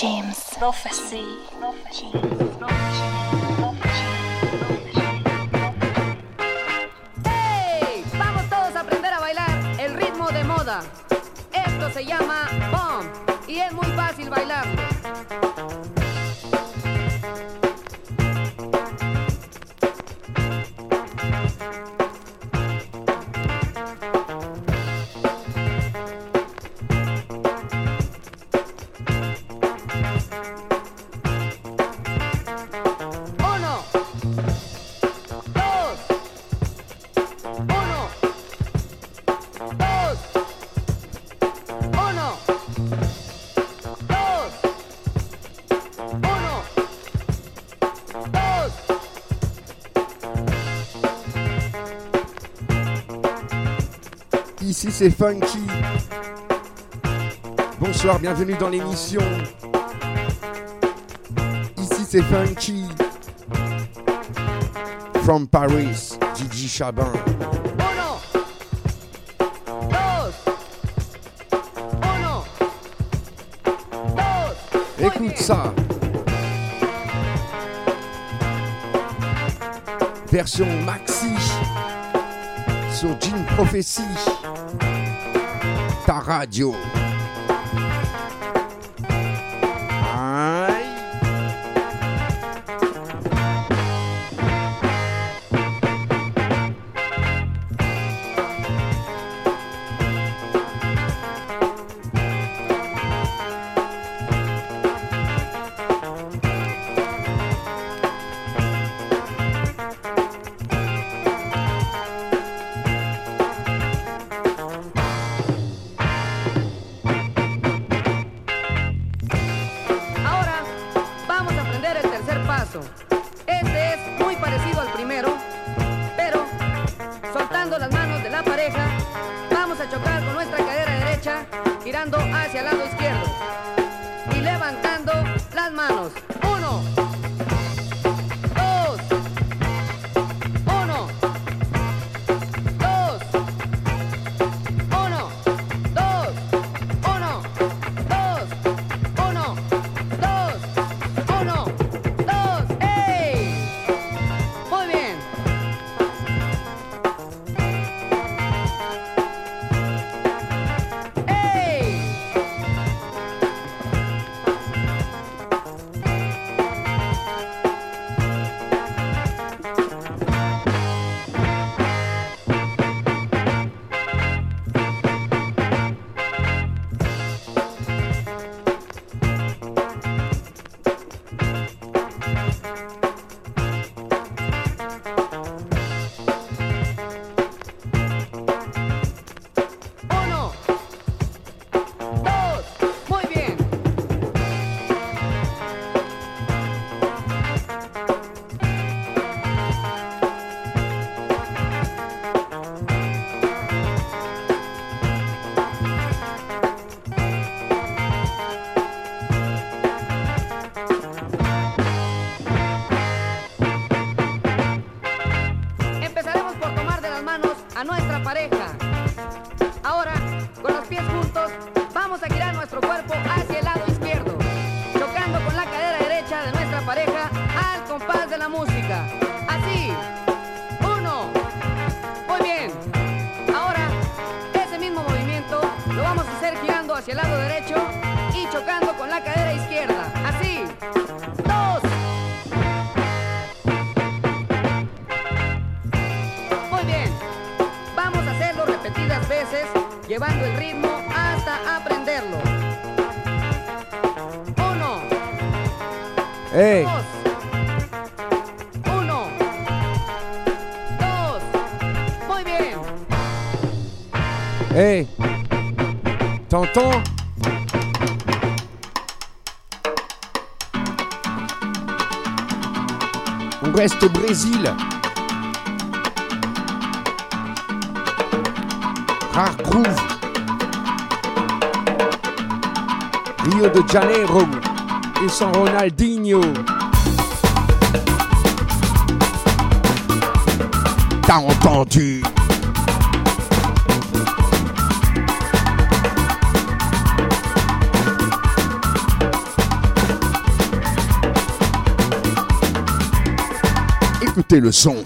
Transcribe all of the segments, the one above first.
James. Prophecy. ¡Hey! Vamos todos a aprender a bailar el ritmo de moda. Esto se llama bomb y es muy fácil bailarlo. C'est Funky. Bonsoir, bienvenue dans l'émission. Ici c'est Funky. From Paris, Gigi Chabin. Écoute ça. Version maxi sur Jean Prophecy. Ta pareja al compás de la música. Así. Uno. Muy bien. Ahora, ese mismo movimiento lo vamos a hacer girando hacia el lado derecho y chocando con la cadera izquierda. Así. Dos. Muy bien. Vamos a hacerlo repetidas veces, llevando el ritmo hasta aprenderlo. Hey. Uno, dos. Muy bien. hey. T'entends On reste au Brésil. Rare Groove. Rio de Janeiro et son Ronaldinho. T'as entendu? Écoutez le son.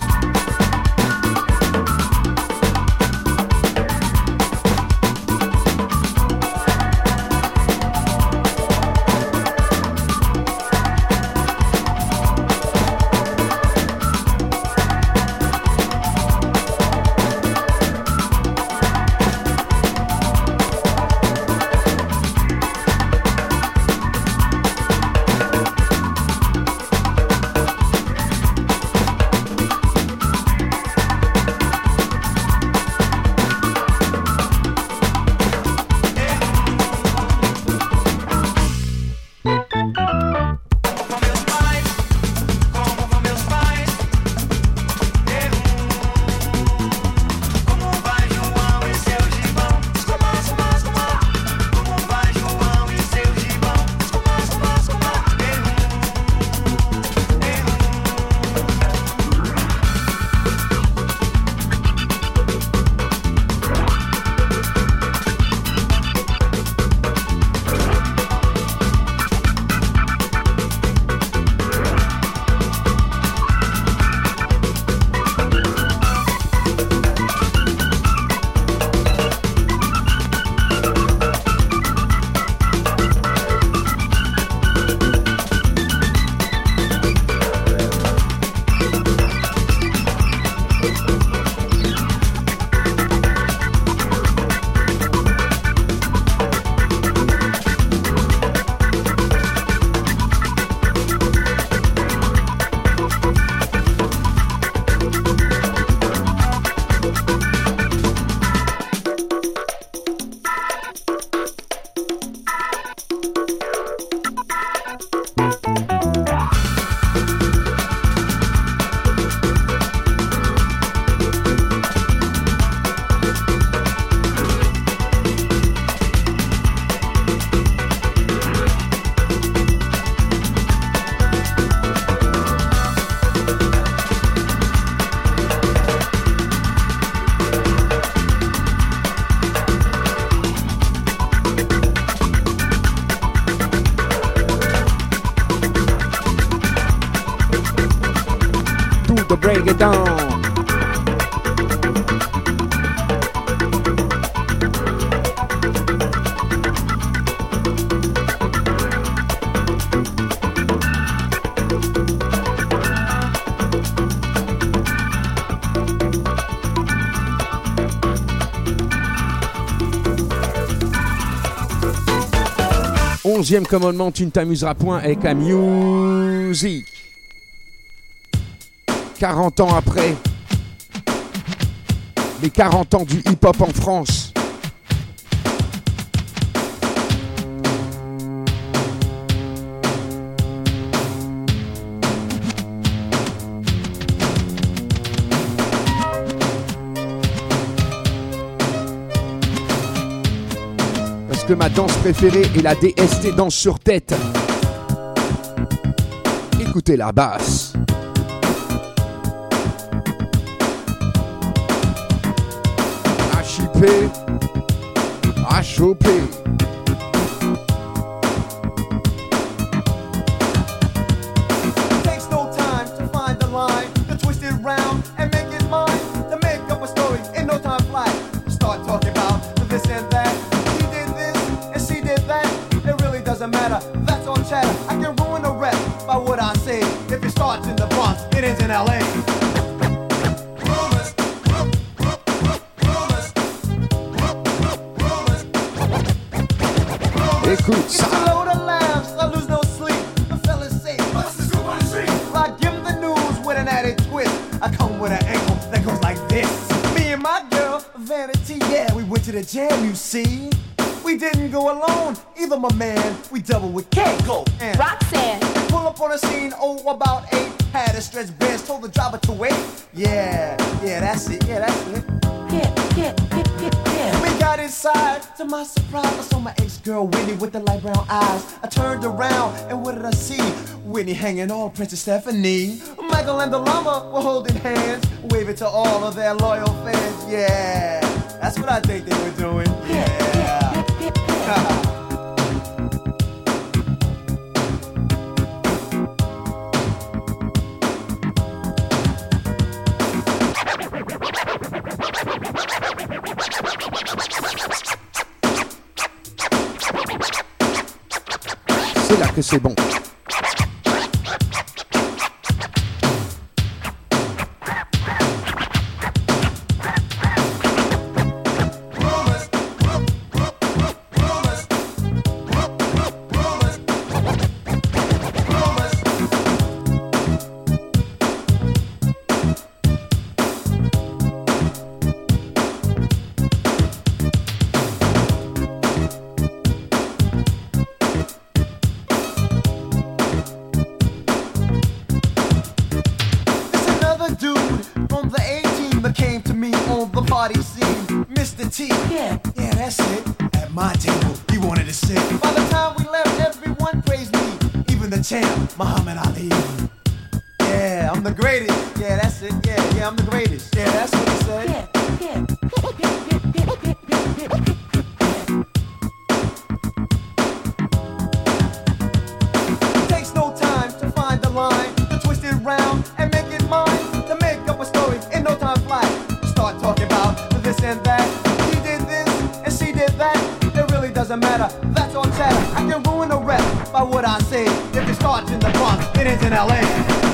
Onzième commandement, tu ne t'amuseras point avec la musique. 40 ans après, les 40 ans du hip-hop en France. Parce que ma danse préférée est la DST danse sur tête. Écoutez la basse. chupei, a chupei. We didn't go alone, either my man. We double with Keiko and Roxanne. Pull up on the scene, oh, about eight. Had a stretch bench, told the driver to wait. Yeah, yeah, that's it, yeah, that's it. Yeah, yeah, yeah, yeah, yeah. We got inside. To my surprise, I saw my ex-girl Winnie with the light brown eyes. I turned around and what did I see? Winnie hanging on Princess Stephanie. Michael and the llama were holding hands, waving to all of their loyal fans. Yeah, that's what I think they were doing. C'est là que c'est bon. doesn't matter. That's on chatter. I can ruin the rest by what I say. If it starts in the Bronx, it ends in LA.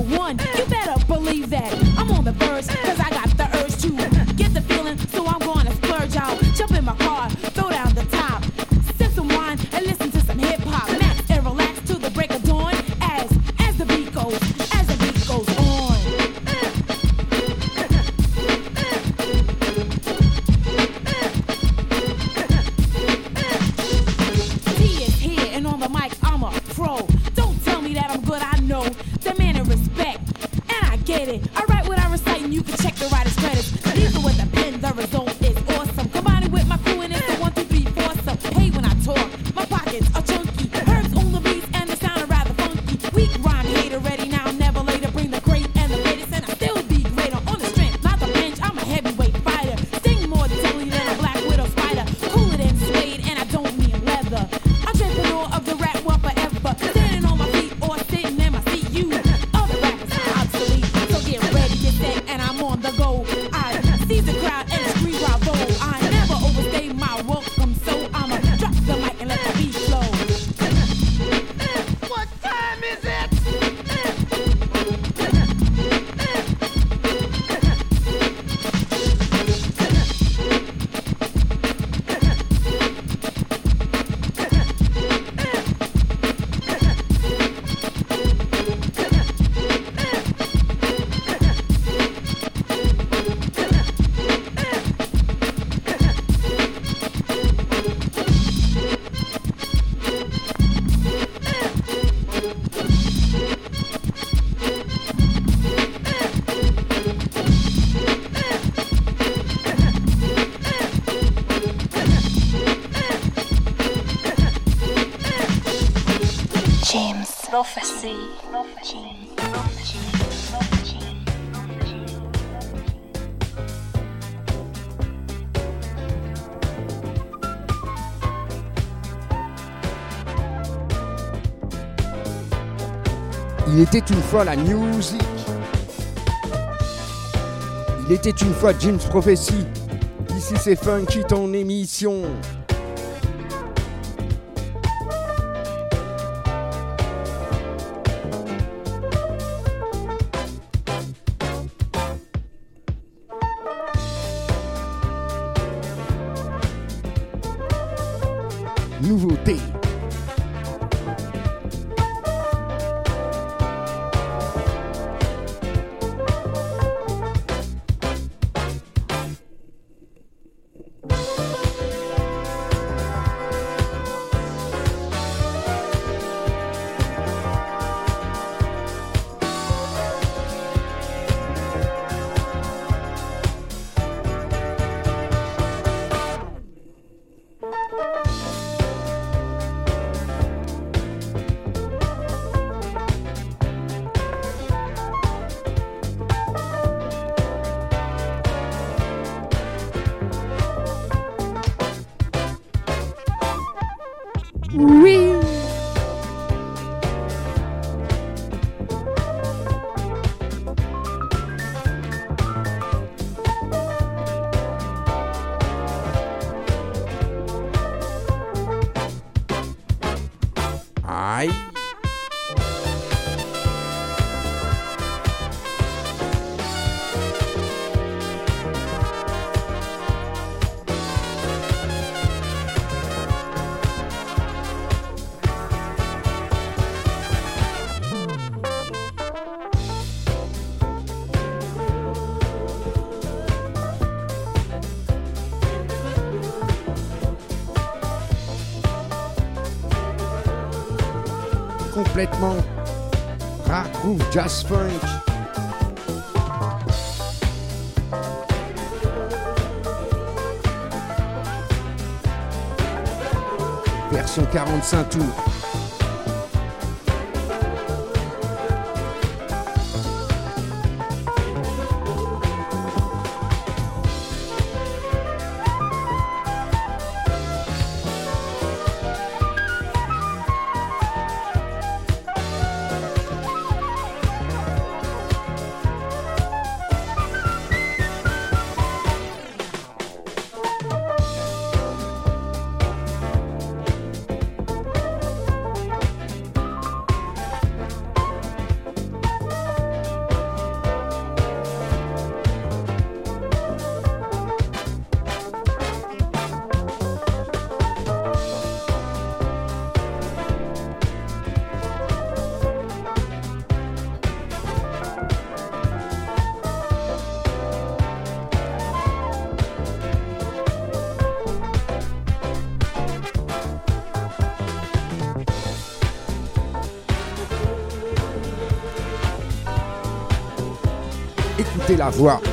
one. You better believe that. James. Prophecy. Prophecy. Il était une fois la musique. Il était une fois James Prophecy. Ici c'est Funky, ton émission. Complètement jazz funk. Version 45 tours. Écoutez la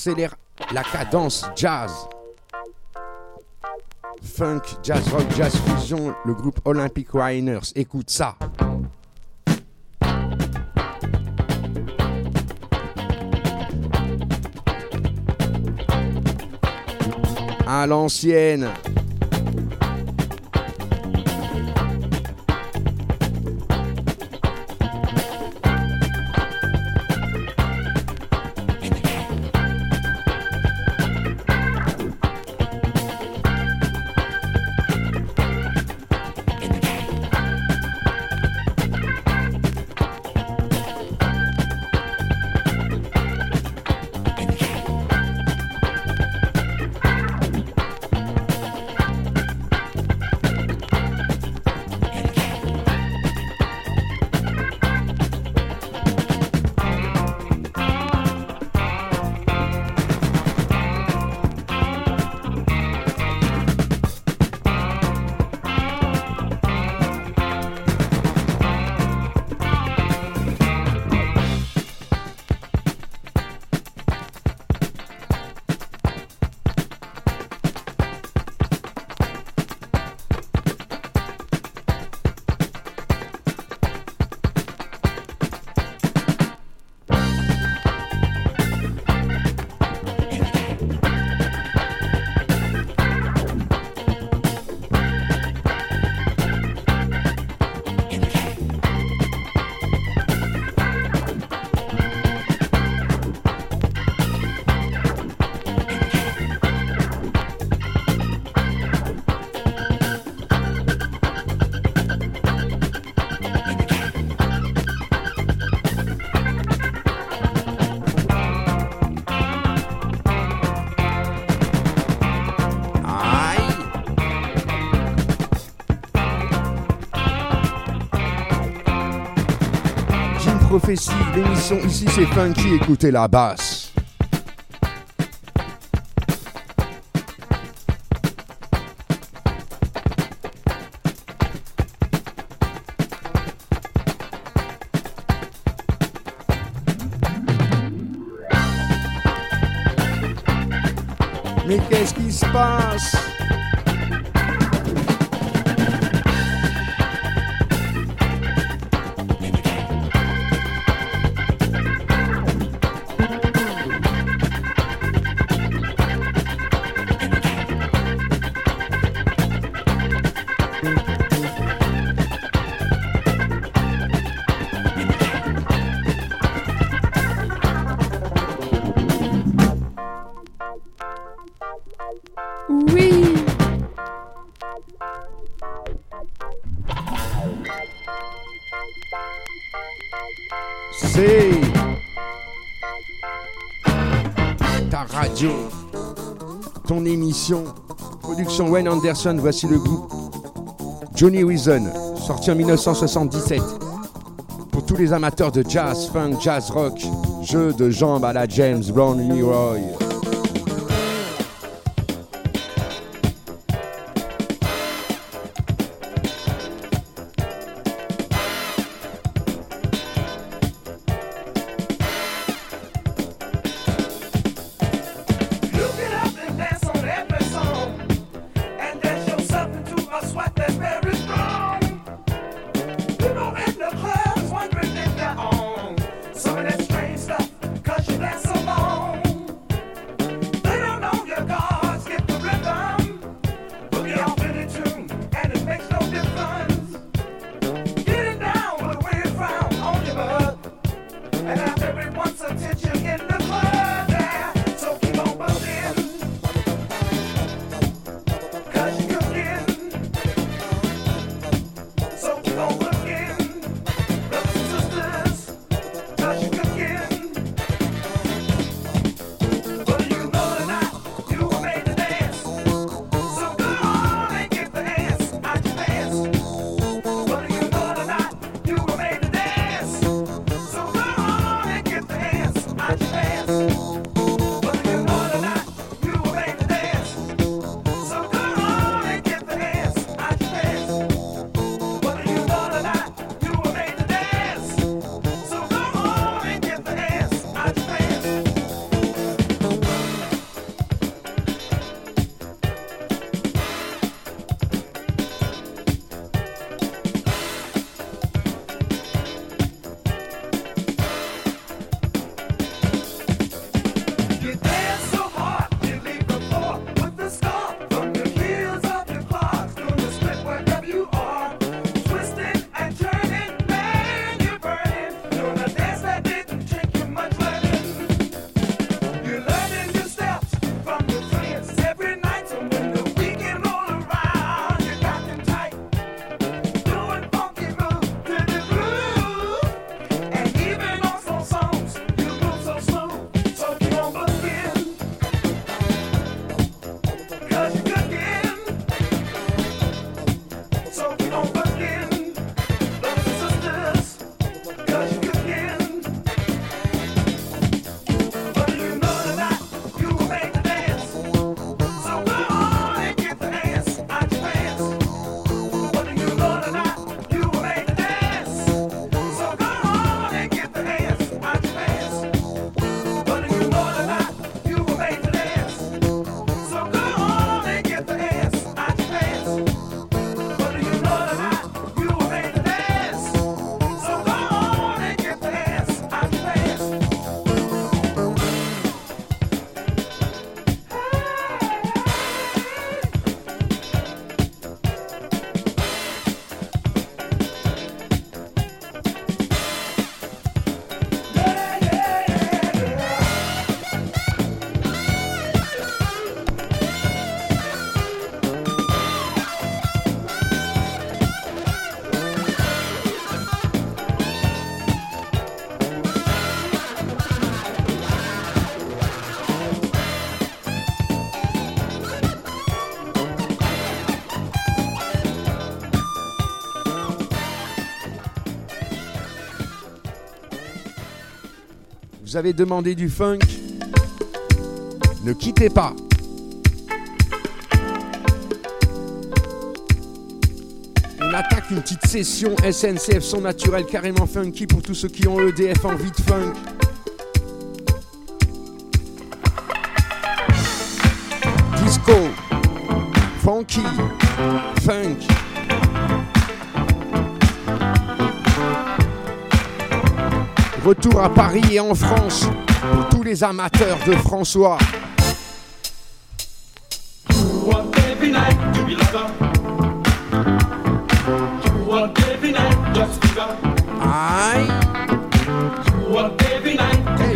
accélère la cadence jazz. Funk, jazz rock, jazz fusion, le groupe Olympic Winers. Écoute ça. À l'ancienne. Prophétie, l'émission ici c'est funky, écoutez la basse. Voici le groupe Johnny Reason, sorti en 1977. Pour tous les amateurs de jazz, funk, jazz rock, jeu de jambes à la James Brown Leroy. Vous avez demandé du funk. Ne quittez pas. On attaque une petite session SNCF son naturel carrément funky pour tous ceux qui ont EDF envie de funk. Disco, funky, funk. Retour à Paris et en France pour tous les amateurs de François. Je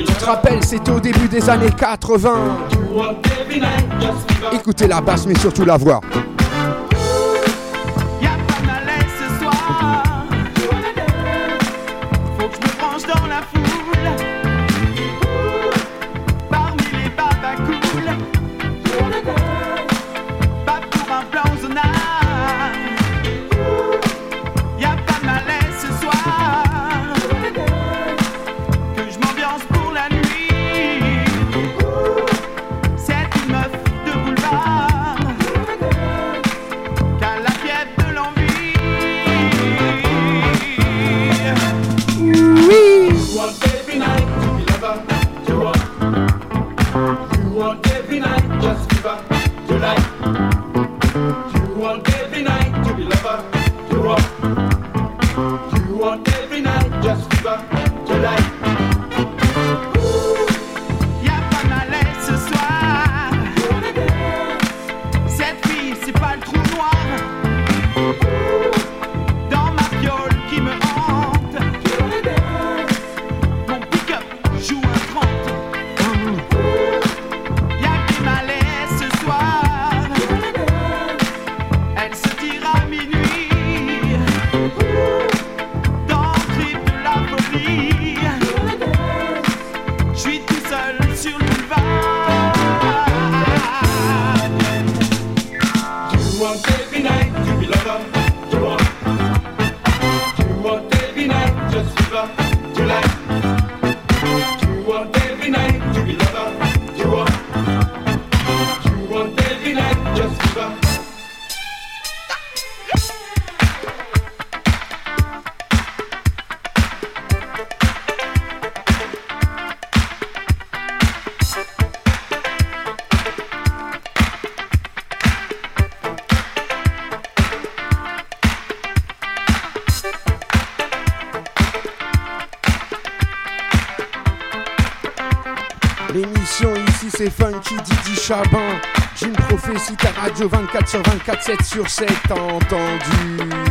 eh, te rappelles, c'était au début des années 80. Écoutez la basse, mais surtout la voix. Chabin, une Prophétie, ta radio 24 sur 24, 7 sur 7, entendu.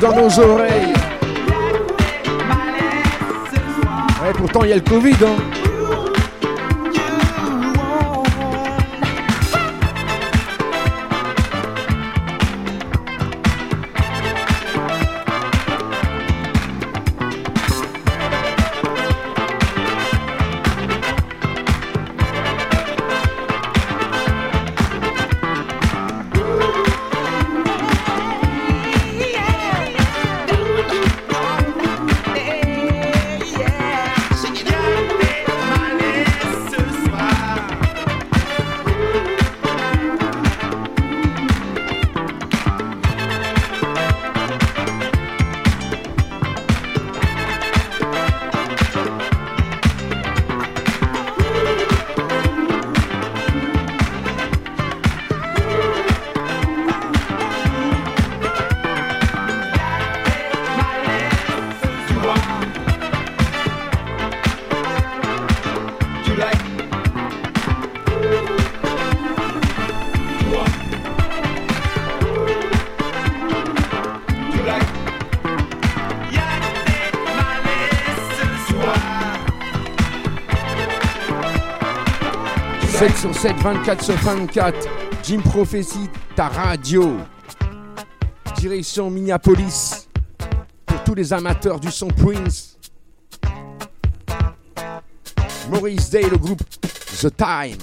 dans nos oreilles. Ouais, pourtant, il y a le Covid. Hein. 7 sur 7, 24 sur 24. Jim Prophecy, ta radio. Direction Minneapolis. Pour tous les amateurs du son Prince. Maurice Day, le groupe The Time.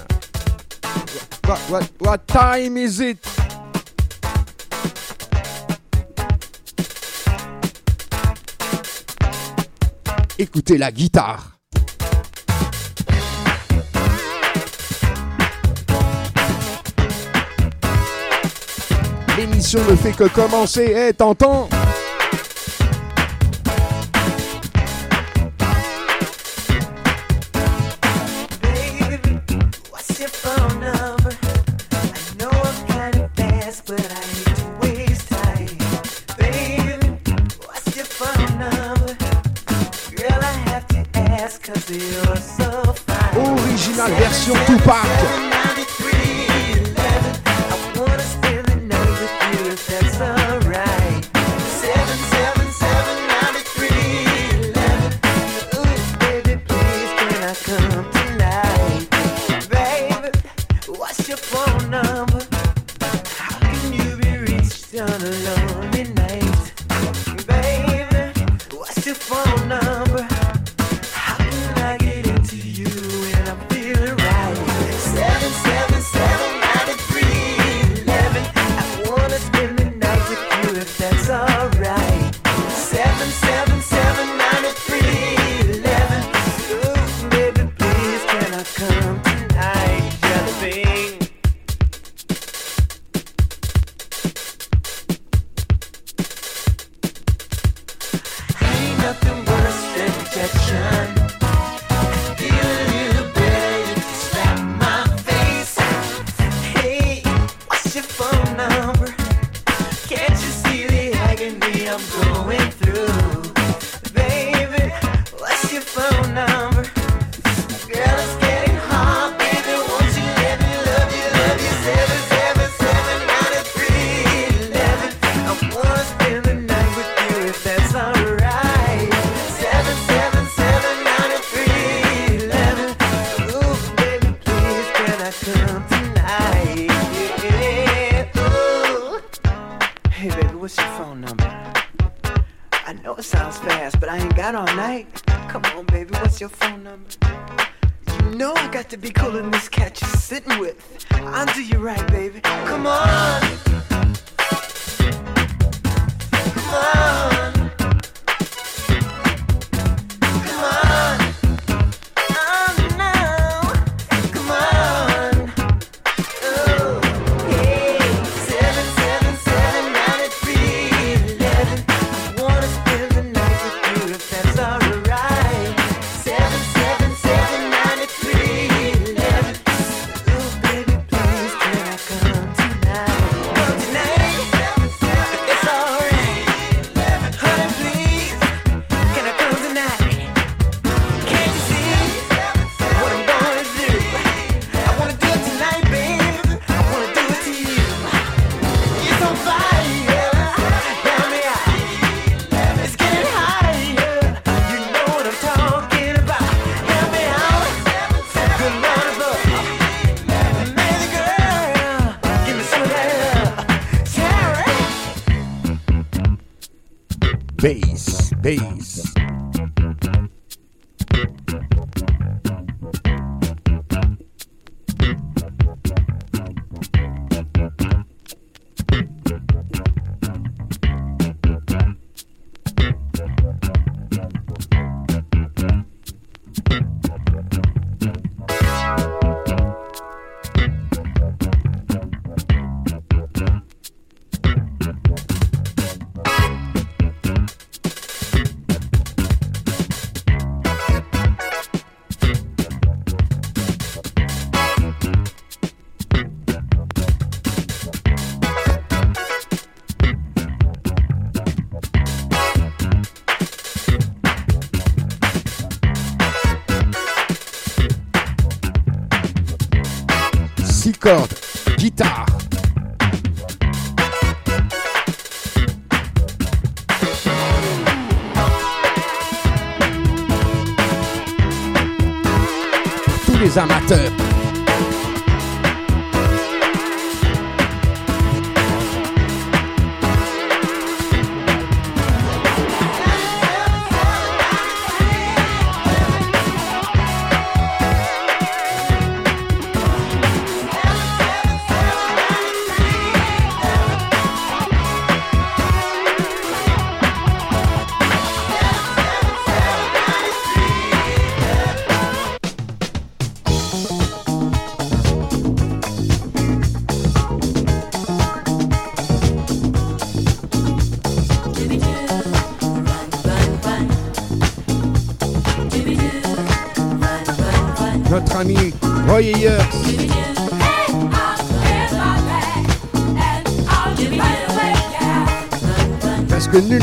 What, what, what time is it? Écoutez la guitare. L'émission ne fait que commencer. Eh, hey,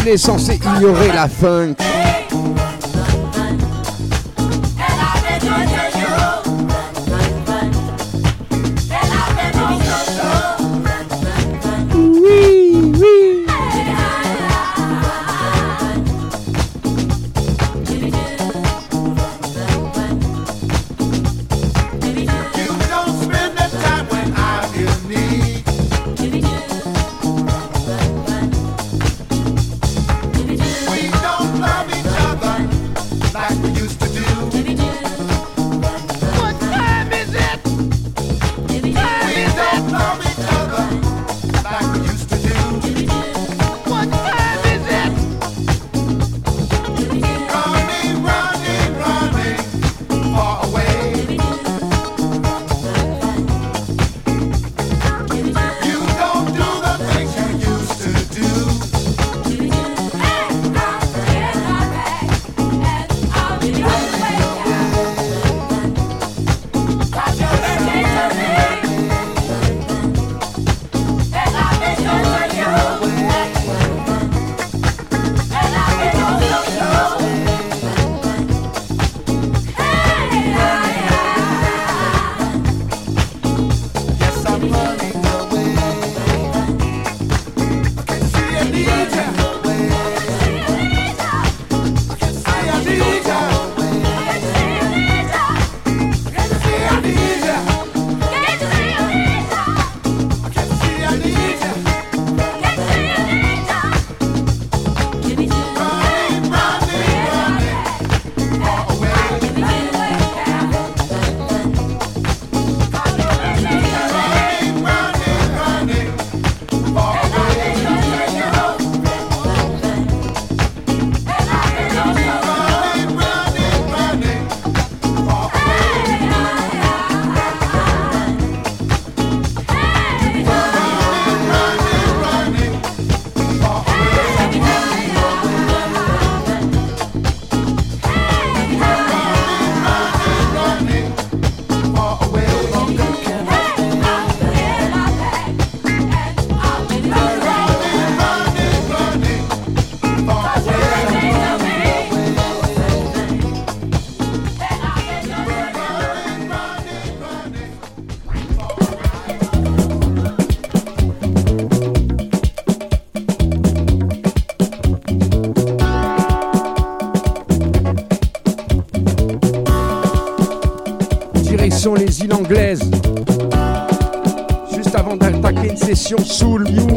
il est censé ignorer la funk. îles anglaises. Juste avant d'attaquer une session soul music.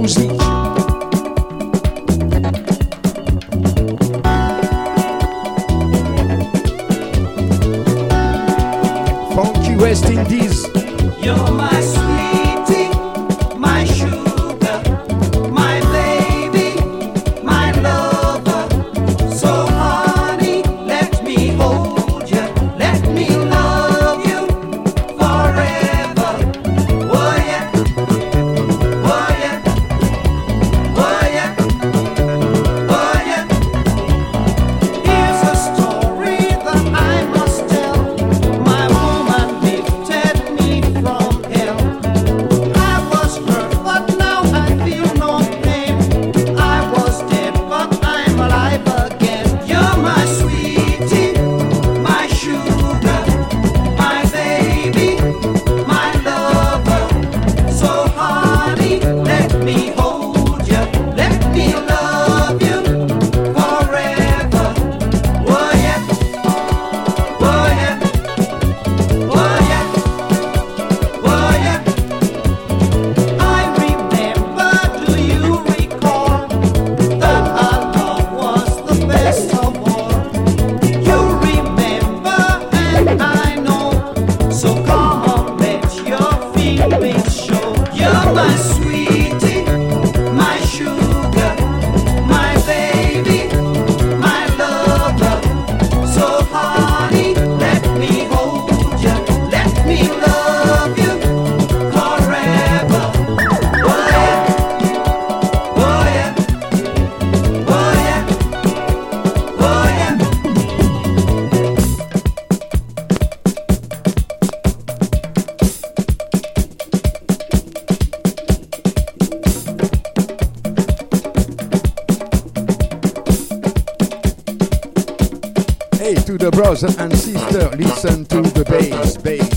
bass, bass.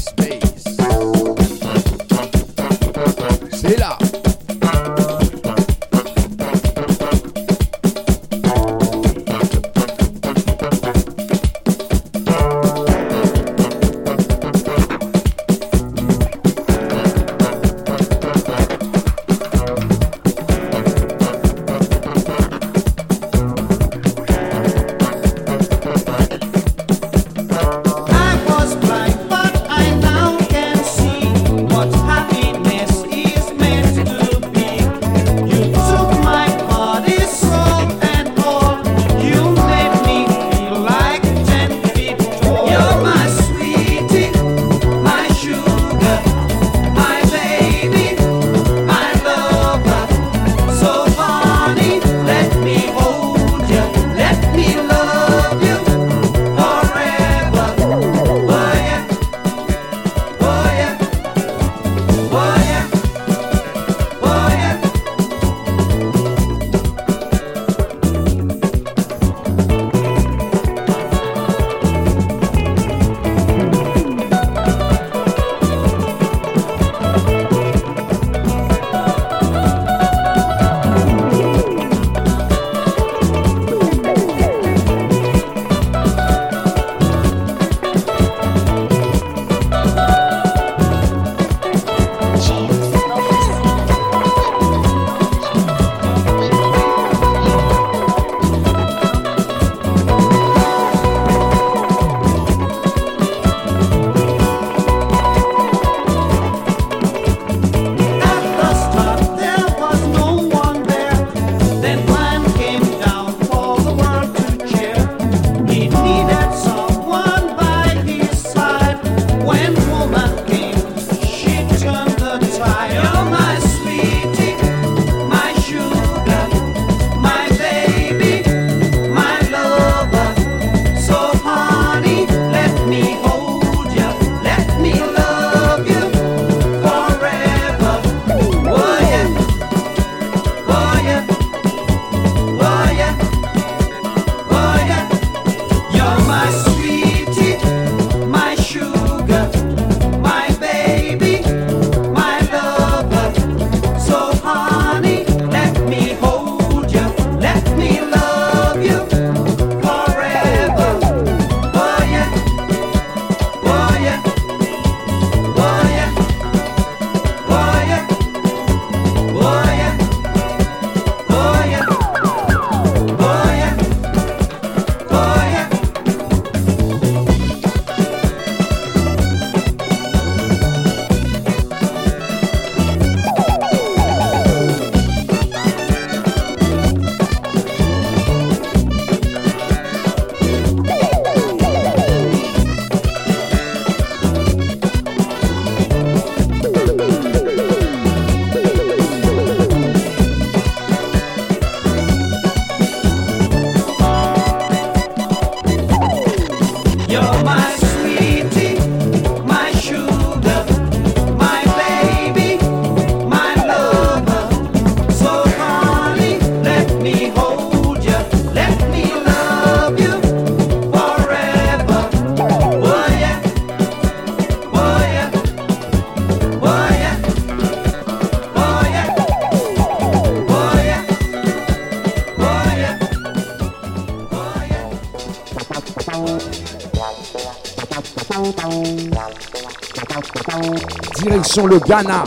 direction le Ghana.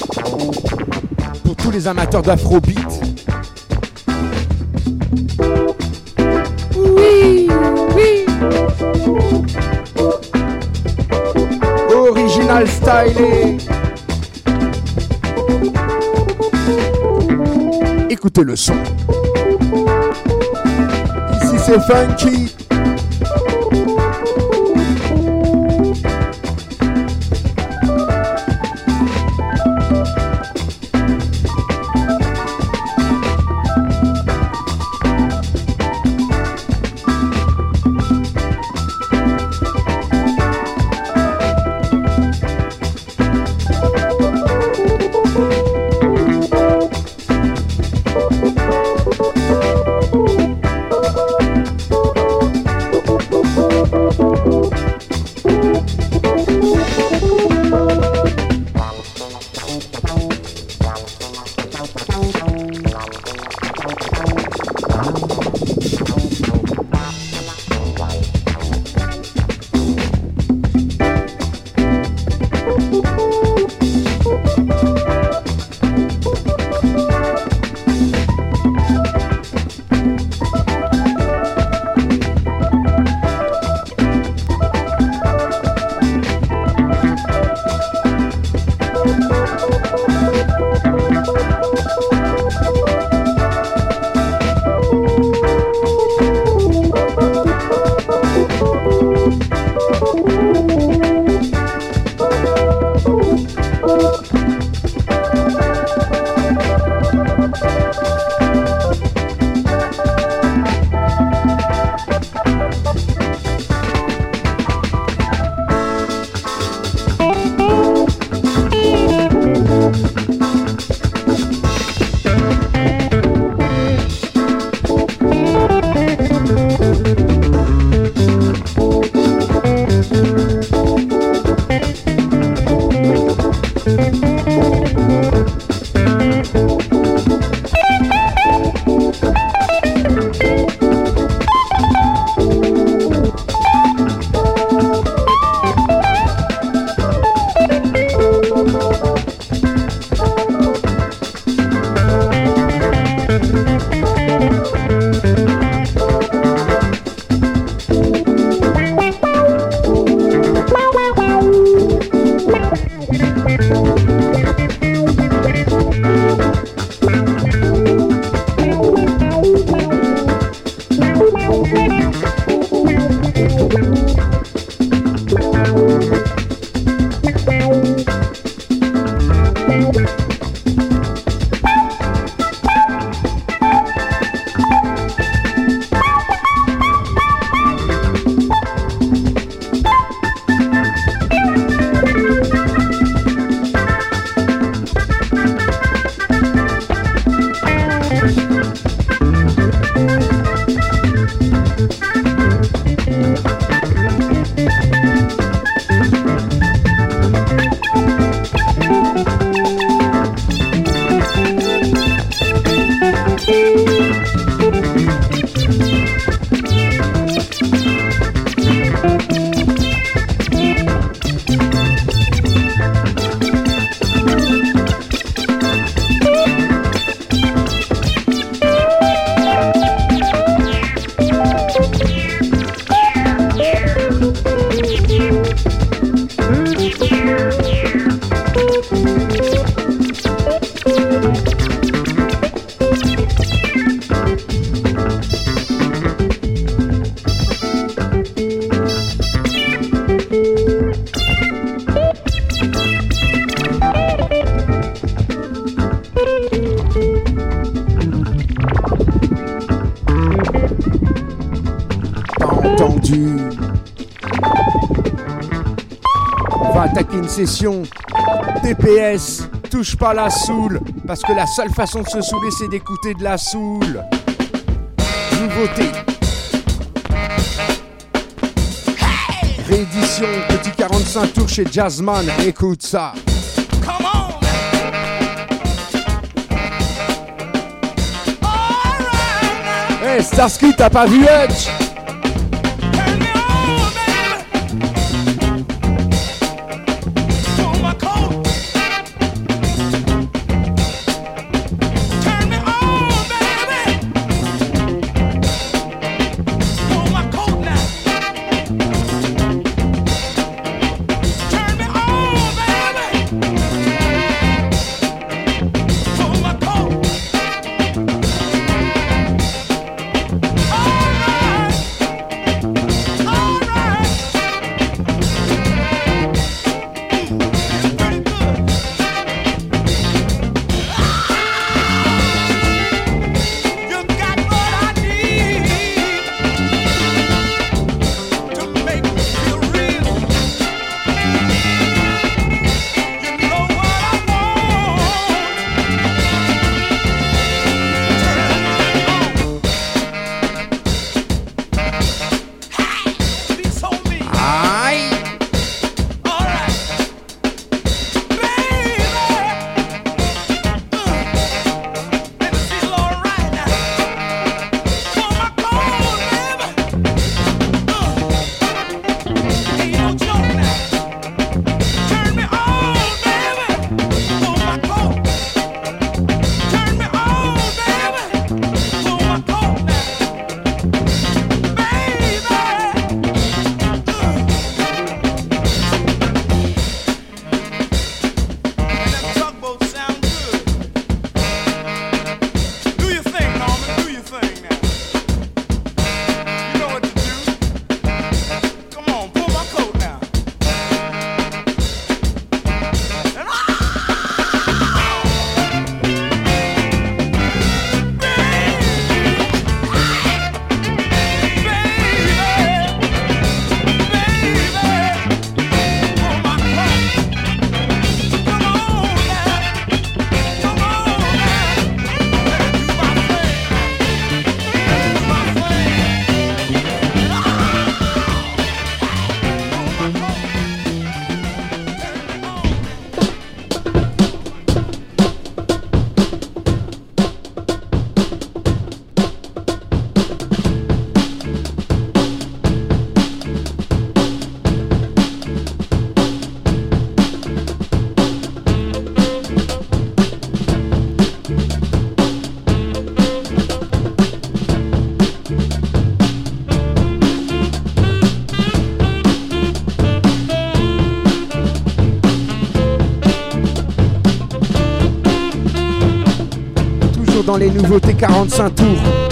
Pour tous les amateurs d'afrobeat. Oui, oui. Original stylé. Écoutez le son. Ici c'est funky. Session TPS, touche pas la soule, parce que la seule façon de se saouler c'est d'écouter de la soule. Nouveauté. Réédition, petit 45 tours chez Jazzman, écoute ça. Hey Starsky, t'as pas vu Hutch? Dans les nouveautés 45 tours.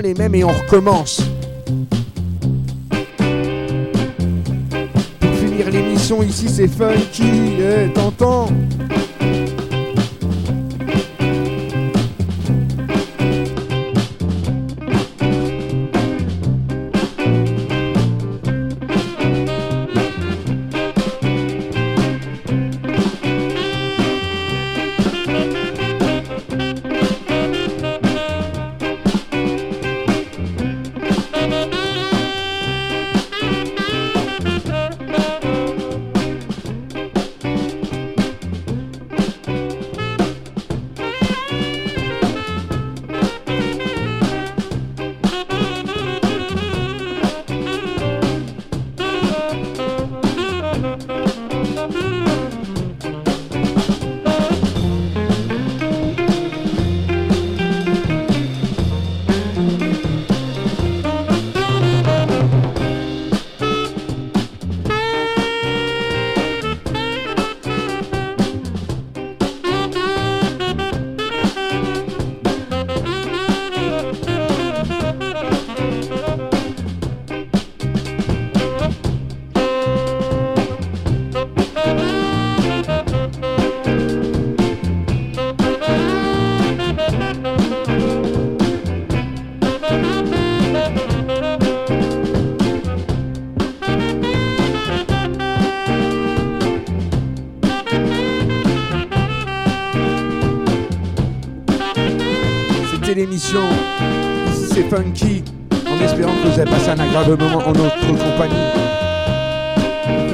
Les mêmes et on recommence. Pour finir l'émission ici c'est funky, eh, t'entends? Moment en notre compagnie.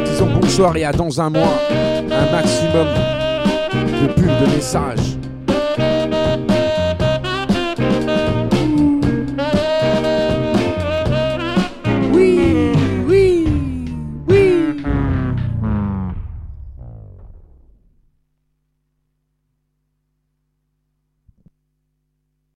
Disons bonsoir et à dans un mois. Un maximum de pubs, de messages.